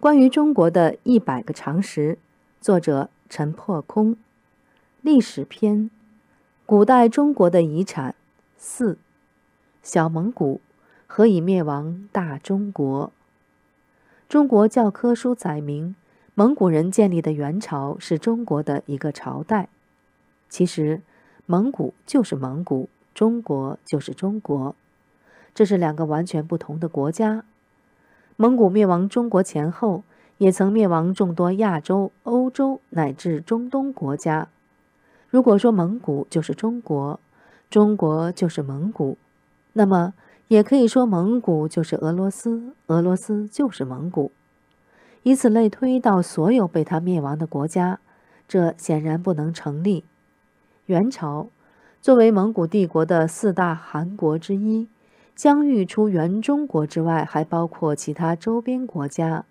关于中国的一百个常识，作者陈破空。历史篇：古代中国的遗产四。小蒙古何以灭亡大中国？中国教科书载明，蒙古人建立的元朝是中国的一个朝代。其实，蒙古就是蒙古，中国就是中国，这是两个完全不同的国家。蒙古灭亡中国前后，也曾灭亡众多亚洲、欧洲乃至中东国家。如果说蒙古就是中国，中国就是蒙古，那么也可以说蒙古就是俄罗斯，俄罗斯就是蒙古，以此类推到所有被他灭亡的国家，这显然不能成立。元朝作为蒙古帝国的四大汗国之一。疆域除原中国之外，还包括其他周边国家。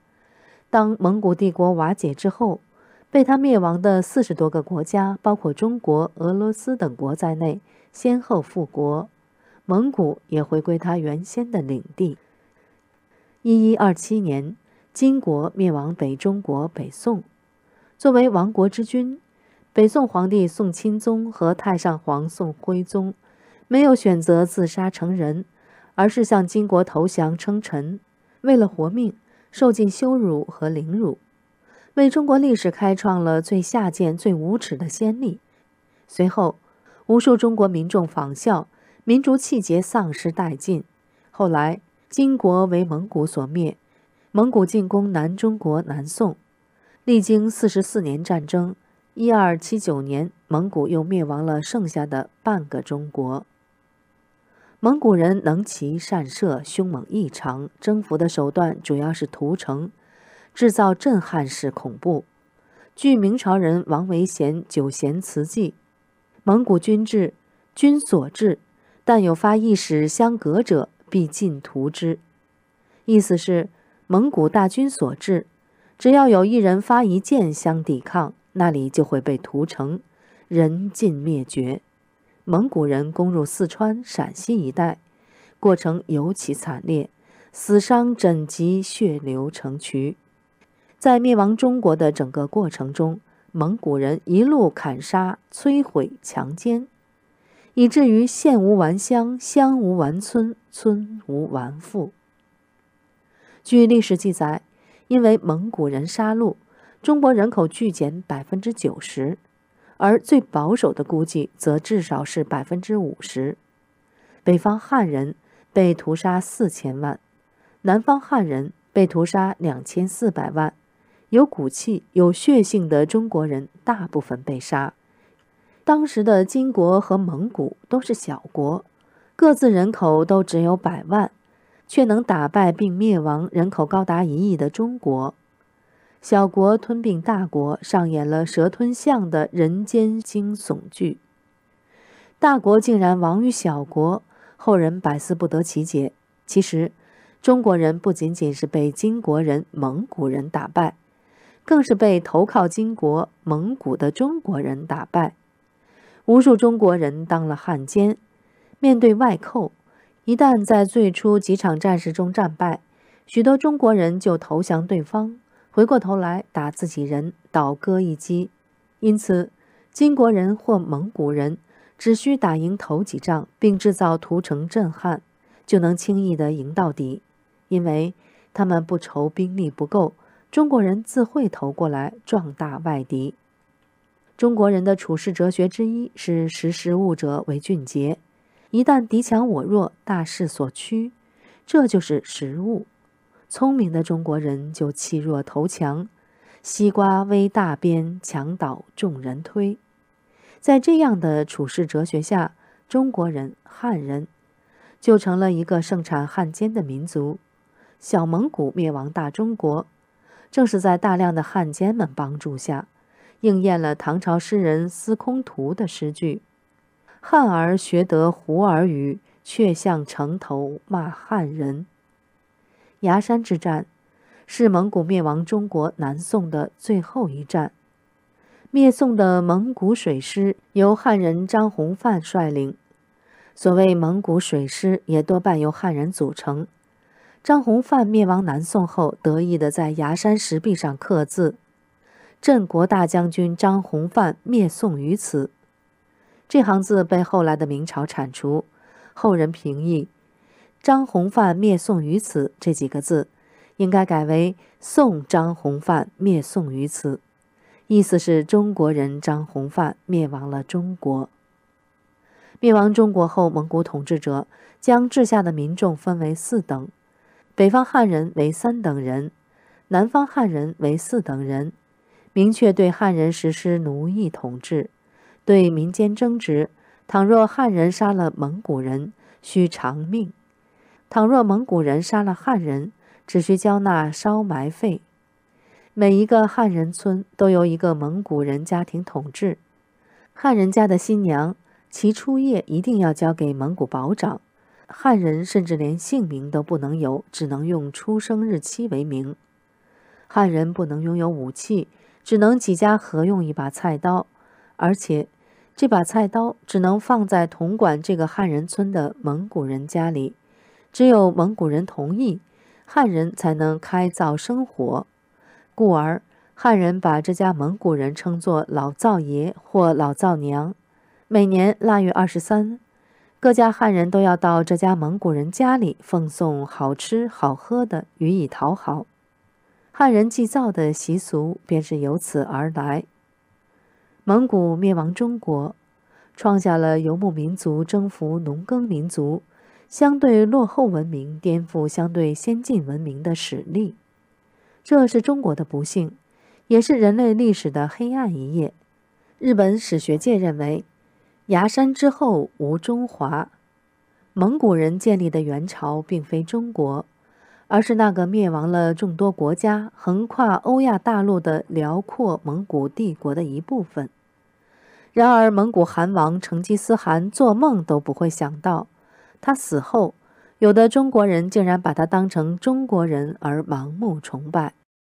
当蒙古帝国瓦解之后，被他灭亡的四十多个国家，包括中国、俄罗斯等国在内，先后复国，蒙古也回归他原先的领地。一一二七年，金国灭亡北中国北宋，作为亡国之君，北宋皇帝宋钦宗和太上皇宋徽宗没有选择自杀成人。而是向金国投降称臣，为了活命，受尽羞辱和凌辱，为中国历史开创了最下贱、最无耻的先例。随后，无数中国民众仿效，民族气节丧失殆尽。后来，金国为蒙古所灭，蒙古进攻南中国南宋，历经四十四年战争，一二七九年，蒙古又灭亡了剩下的半个中国。蒙古人能骑善射，凶猛异常。征服的手段主要是屠城，制造震撼式恐怖。据明朝人王维贤《九贤词记》，蒙古军制，军所至，但有发一使相隔者，必尽屠之。意思是，蒙古大军所至，只要有一人发一箭相抵抗，那里就会被屠城，人尽灭绝。蒙古人攻入四川、陕西一带，过程尤其惨烈，死伤枕藉，血流成渠。在灭亡中国的整个过程中，蒙古人一路砍杀、摧毁、强奸，以至于县无完乡，乡无完村，村无完妇。据历史记载，因为蒙古人杀戮，中国人口剧减百分之九十。而最保守的估计则至少是百分之五十。北方汉人被屠杀四千万，南方汉人被屠杀两千四百万。有骨气、有血性的中国人大部分被杀。当时的金国和蒙古都是小国，各自人口都只有百万，却能打败并灭亡人口高达一亿的中国。小国吞并大国，上演了蛇吞象的人间惊悚剧。大国竟然亡于小国，后人百思不得其解。其实，中国人不仅仅是被金国人、蒙古人打败，更是被投靠金国、蒙古的中国人打败。无数中国人当了汉奸，面对外寇，一旦在最初几场战事中战败，许多中国人就投降对方。回过头来打自己人，倒戈一击。因此，金国人或蒙古人只需打赢头几仗，并制造屠城震撼，就能轻易地赢到底，因为他们不愁兵力不够，中国人自会投过来壮大外敌。中国人的处世哲学之一是识时务者为俊杰，一旦敌强我弱，大势所趋，这就是时务。聪明的中国人就弃弱投强，西瓜微大边，墙倒众人推。在这样的处世哲学下，中国人汉人就成了一个盛产汉奸的民族。小蒙古灭亡大中国，正是在大量的汉奸们帮助下，应验了唐朝诗人司空图的诗句：“汉儿学得胡儿语，却向城头骂汉人。”崖山之战是蒙古灭亡中国南宋的最后一战。灭宋的蒙古水师由汉人张弘范率领。所谓蒙古水师，也多半由汉人组成。张弘范灭亡南宋后，得意地在崖山石壁上刻字：“镇国大将军张弘范灭宋于此。”这行字被后来的明朝铲除，后人评议：“张弘范灭宋于此”这几个字，应该改为“宋张弘范灭宋于此”，意思是中国人张弘范灭亡了中国。灭亡中国后，蒙古统治者将治下的民众分为四等：北方汉人为三等人，南方汉人为四等人，明确对汉人实施奴役统治。对民间争执，倘若汉人杀了蒙古人，需偿命；倘若蒙古人杀了汉人，只需交纳烧埋费。每一个汉人村都由一个蒙古人家庭统治。汉人家的新娘，其初夜一定要交给蒙古保长。汉人甚至连姓名都不能有，只能用出生日期为名。汉人不能拥有武器，只能几家合用一把菜刀，而且。这把菜刀只能放在统管这个汉人村的蒙古人家里，只有蒙古人同意，汉人才能开灶生火。故而，汉人把这家蒙古人称作老灶爷或老灶娘。每年腊月二十三，各家汉人都要到这家蒙古人家里奉送好吃好喝的，予以讨好。汉人祭灶的习俗便是由此而来。蒙古灭亡中国，创下了游牧民族征服农耕民族、相对落后文明颠覆相对先进文明的实力。这是中国的不幸，也是人类历史的黑暗一页。日本史学界认为，崖山之后无中华。蒙古人建立的元朝并非中国，而是那个灭亡了众多国家、横跨欧亚大陆的辽阔蒙古帝国的一部分。然而，蒙古汗王成吉思汗做梦都不会想到，他死后，有的中国人竟然把他当成中国人而盲目崇拜。